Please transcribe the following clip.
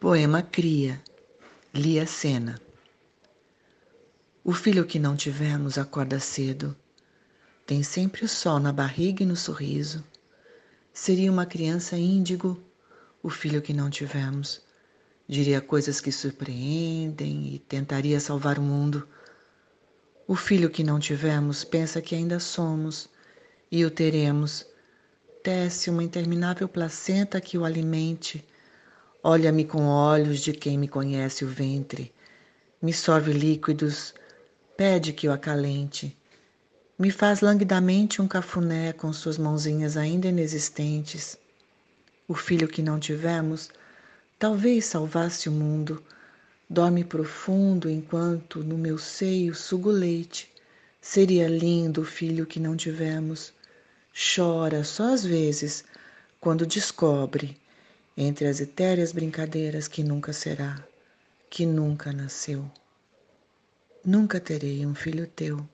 Poema Cria, Lia Sena. O filho que não tivemos acorda cedo, tem sempre o sol na barriga e no sorriso. Seria uma criança índigo, o filho que não tivemos. Diria coisas que surpreendem e tentaria salvar o mundo. O filho que não tivemos pensa que ainda somos e o teremos. Tece uma interminável placenta que o alimente Olha-me com olhos de quem me conhece o ventre, me sorve líquidos, pede que o acalente, me faz languidamente um cafuné com suas mãozinhas ainda inexistentes. O filho que não tivemos talvez salvasse o mundo, dorme profundo enquanto no meu seio sugo leite. Seria lindo o filho que não tivemos. Chora só às vezes quando descobre entre as etéreas brincadeiras que nunca será, que nunca nasceu. Nunca terei um filho teu